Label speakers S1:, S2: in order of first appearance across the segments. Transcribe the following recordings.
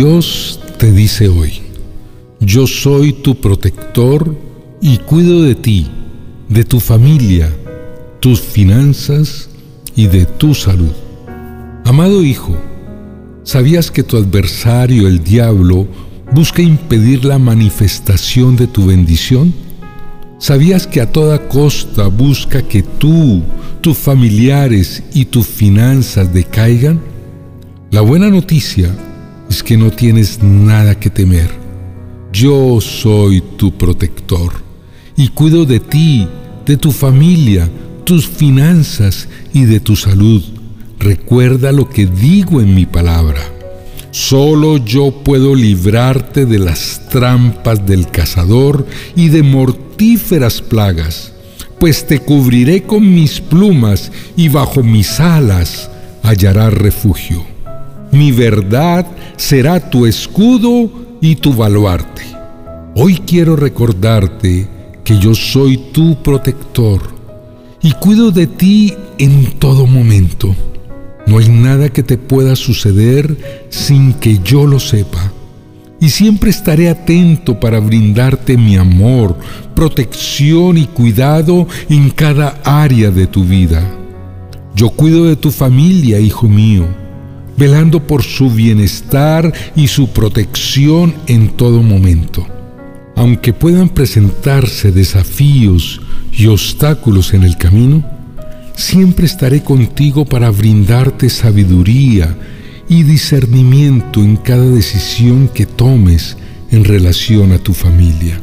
S1: Dios te dice hoy, yo soy tu protector y cuido de ti, de tu familia, tus finanzas y de tu salud. Amado hijo, ¿sabías que tu adversario, el diablo, busca impedir la manifestación de tu bendición? ¿Sabías que a toda costa busca que tú, tus familiares y tus finanzas decaigan? La buena noticia es que no tienes nada que temer. Yo soy tu protector y cuido de ti, de tu familia, tus finanzas y de tu salud. Recuerda lo que digo en mi palabra. Solo yo puedo librarte de las trampas del cazador y de mortíferas plagas, pues te cubriré con mis plumas y bajo mis alas hallarás refugio. Mi verdad será tu escudo y tu baluarte. Hoy quiero recordarte que yo soy tu protector y cuido de ti en todo momento. No hay nada que te pueda suceder sin que yo lo sepa. Y siempre estaré atento para brindarte mi amor, protección y cuidado en cada área de tu vida. Yo cuido de tu familia, hijo mío, velando por su bienestar y su protección en todo momento. Aunque puedan presentarse desafíos y obstáculos en el camino, siempre estaré contigo para brindarte sabiduría y discernimiento en cada decisión que tomes en relación a tu familia.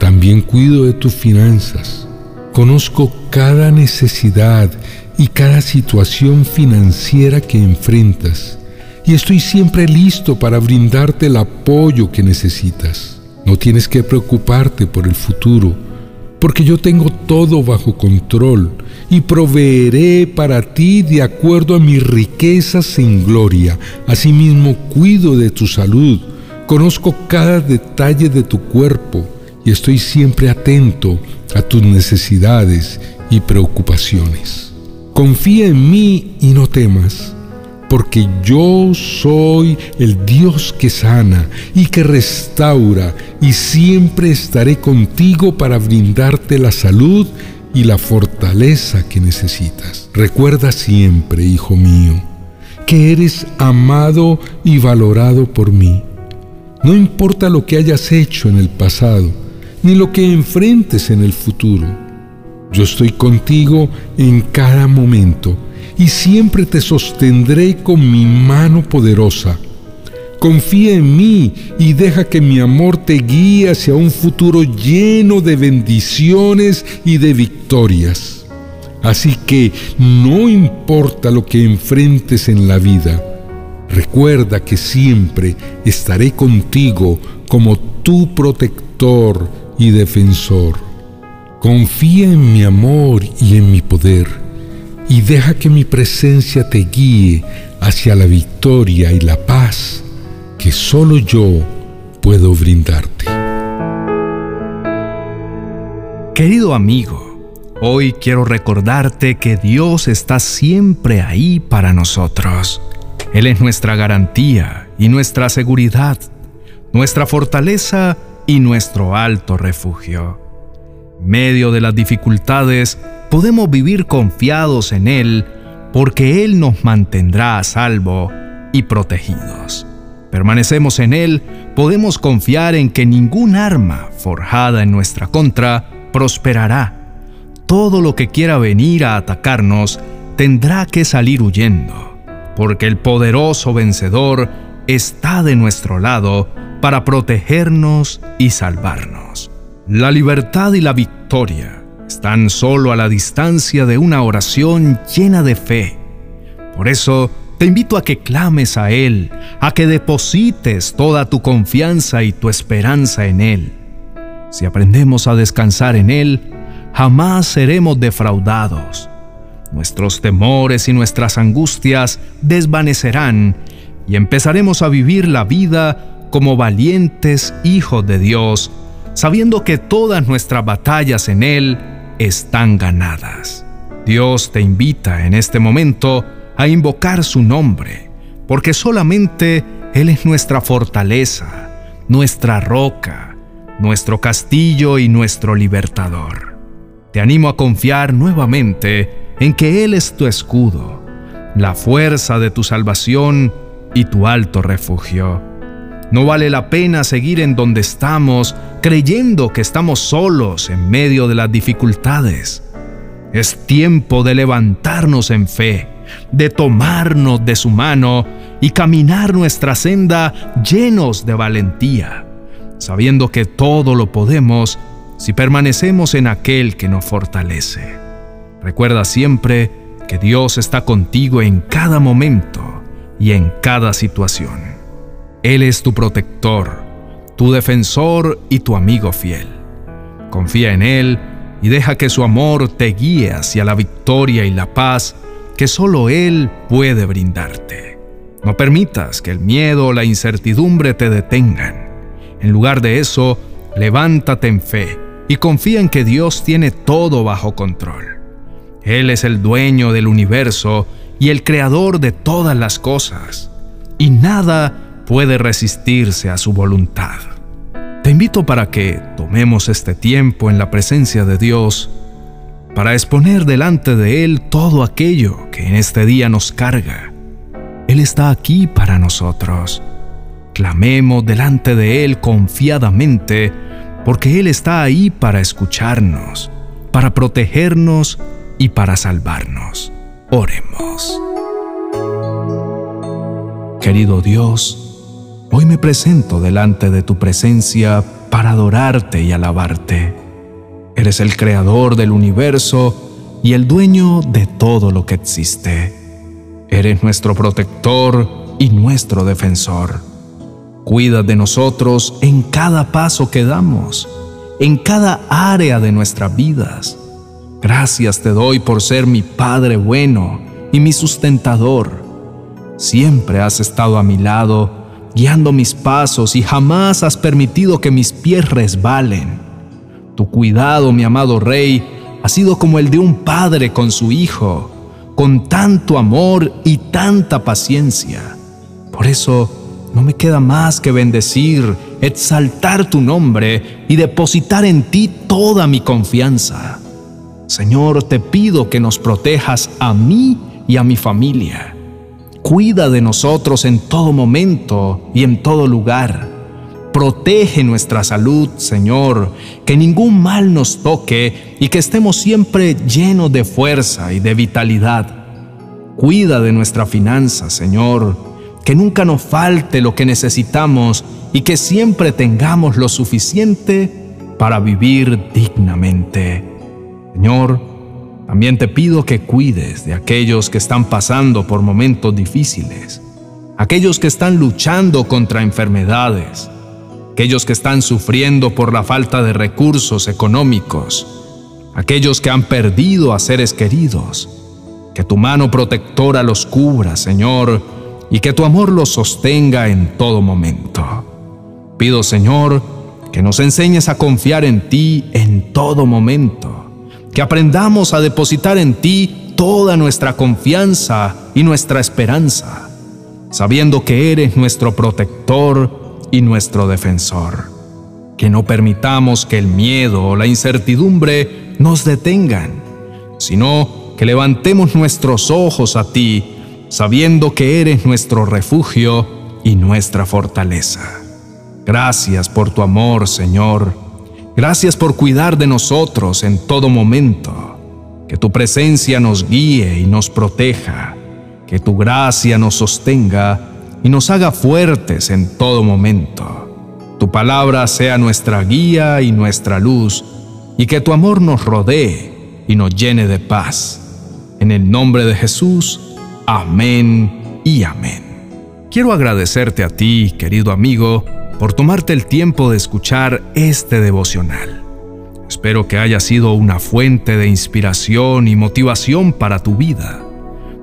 S1: También cuido de tus finanzas. Conozco cada necesidad y cada situación financiera que enfrentas y estoy siempre listo para brindarte el apoyo que necesitas. No tienes que preocuparte por el futuro porque yo tengo todo bajo control y proveeré para ti de acuerdo a mis riquezas en gloria. Asimismo, cuido de tu salud, conozco cada detalle de tu cuerpo y estoy siempre atento a tus necesidades y preocupaciones. Confía en mí y no temas porque yo soy el Dios que sana y que restaura, y siempre estaré contigo para brindarte la salud y la fortaleza que necesitas. Recuerda siempre, hijo mío, que eres amado y valorado por mí. No importa lo que hayas hecho en el pasado, ni lo que enfrentes en el futuro. Yo estoy contigo en cada momento y siempre te sostendré con mi mano poderosa. Confía en mí y deja que mi amor te guíe hacia un futuro lleno de bendiciones y de victorias. Así que no importa lo que enfrentes en la vida, recuerda que siempre estaré contigo como tu protector y defensor. Confía en mi amor y en mi poder y deja que mi presencia te guíe hacia la victoria y la paz que solo yo puedo brindarte.
S2: Querido amigo, hoy quiero recordarte que Dios está siempre ahí para nosotros. Él es nuestra garantía y nuestra seguridad, nuestra fortaleza y nuestro alto refugio. Medio de las dificultades, podemos vivir confiados en Él porque Él nos mantendrá a salvo y protegidos. Permanecemos en Él, podemos confiar en que ningún arma forjada en nuestra contra prosperará. Todo lo que quiera venir a atacarnos tendrá que salir huyendo, porque el poderoso vencedor está de nuestro lado para protegernos y salvarnos. La libertad y la victoria están solo a la distancia de una oración llena de fe. Por eso, te invito a que clames a Él, a que deposites toda tu confianza y tu esperanza en Él. Si aprendemos a descansar en Él, jamás seremos defraudados. Nuestros temores y nuestras angustias desvanecerán y empezaremos a vivir la vida como valientes hijos de Dios, sabiendo que todas nuestras batallas en Él están ganadas. Dios te invita en este momento a invocar su nombre, porque solamente Él es nuestra fortaleza, nuestra roca, nuestro castillo y nuestro libertador. Te animo a confiar nuevamente en que Él es tu escudo, la fuerza de tu salvación y tu alto refugio. No vale la pena seguir en donde estamos creyendo que estamos solos en medio de las dificultades. Es tiempo de levantarnos en fe, de tomarnos de su mano y caminar nuestra senda llenos de valentía, sabiendo que todo lo podemos si permanecemos en aquel que nos fortalece. Recuerda siempre que Dios está contigo en cada momento y en cada situación. Él es tu protector, tu defensor y tu amigo fiel. Confía en Él y deja que su amor te guíe hacia la victoria y la paz que solo Él puede brindarte. No permitas que el miedo o la incertidumbre te detengan. En lugar de eso, levántate en fe y confía en que Dios tiene todo bajo control. Él es el dueño del universo y el creador de todas las cosas, y nada puede resistirse a su voluntad. Te invito para que tomemos este tiempo en la presencia de Dios para exponer delante de Él todo aquello que en este día nos carga. Él está aquí para nosotros. Clamemos delante de Él confiadamente, porque Él está ahí para escucharnos, para protegernos y para salvarnos. Oremos. Querido Dios, hoy me presento delante de tu presencia para adorarte y alabarte. Eres el creador del universo y el dueño de todo lo que existe. Eres nuestro protector y nuestro defensor. Cuida de nosotros en cada paso que damos, en cada área de nuestras vidas Gracias te doy por ser mi Padre bueno y mi sustentador. Siempre has estado a mi lado, guiando mis pasos y jamás has permitido que mis pies resbalen. Tu cuidado, mi amado Rey, ha sido como el de un padre con su hijo, con tanto amor y tanta paciencia. Por eso no me queda más que bendecir, exaltar tu nombre y depositar en ti toda mi confianza. Señor, te pido que nos protejas a mí y a mi familia. Cuida de nosotros en todo momento y en todo lugar. Protege nuestra salud, Señor, que ningún mal nos toque y que estemos siempre llenos de fuerza y de vitalidad. Cuida de nuestra finanza, Señor, que nunca nos falte lo que necesitamos y que siempre tengamos lo suficiente para vivir dignamente. Señor, también te pido que cuides de aquellos que están pasando por momentos difíciles, aquellos que están luchando contra enfermedades, aquellos que están sufriendo por la falta de recursos económicos, aquellos que han perdido a seres queridos. Que tu mano protectora los cubra, Señor, y que tu amor los sostenga en todo momento. Pido, Señor, que nos enseñes a confiar en ti en todo momento que aprendamos a depositar en ti toda nuestra confianza y nuestra esperanza, sabiendo que eres nuestro protector y nuestro defensor. Que no permitamos que el miedo o la incertidumbre nos detengan, sino que levantemos nuestros ojos a ti, sabiendo que eres nuestro refugio y nuestra fortaleza. Gracias por tu amor, Señor Gracias por cuidar de nosotros en todo momento. Que tu presencia nos guíe y nos proteja. Que tu gracia nos sostenga y nos haga fuertes en todo momento. Tu palabra sea nuestra guía y nuestra luz, y que tu amor nos rodee y nos llene de paz. En el nombre de Jesús, amén y amén. Quiero agradecerte a ti, querido amigo, por tomarte el tiempo de escuchar este devocional. Espero que haya sido una fuente de inspiración y motivación para tu vida.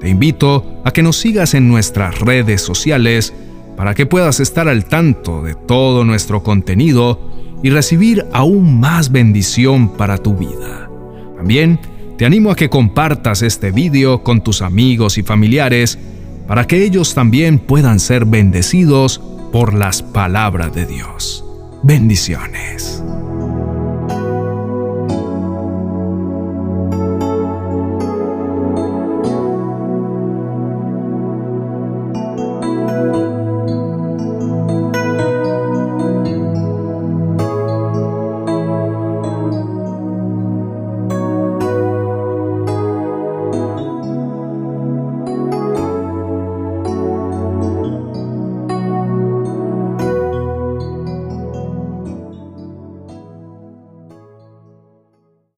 S2: Te invito a que nos sigas en nuestras redes sociales para que puedas estar al tanto de todo nuestro contenido y recibir aún más bendición para tu vida. También te animo a que compartas este video con tus amigos y familiares para que ellos también puedan ser bendecidos por las palabras de Dios. Bendiciones.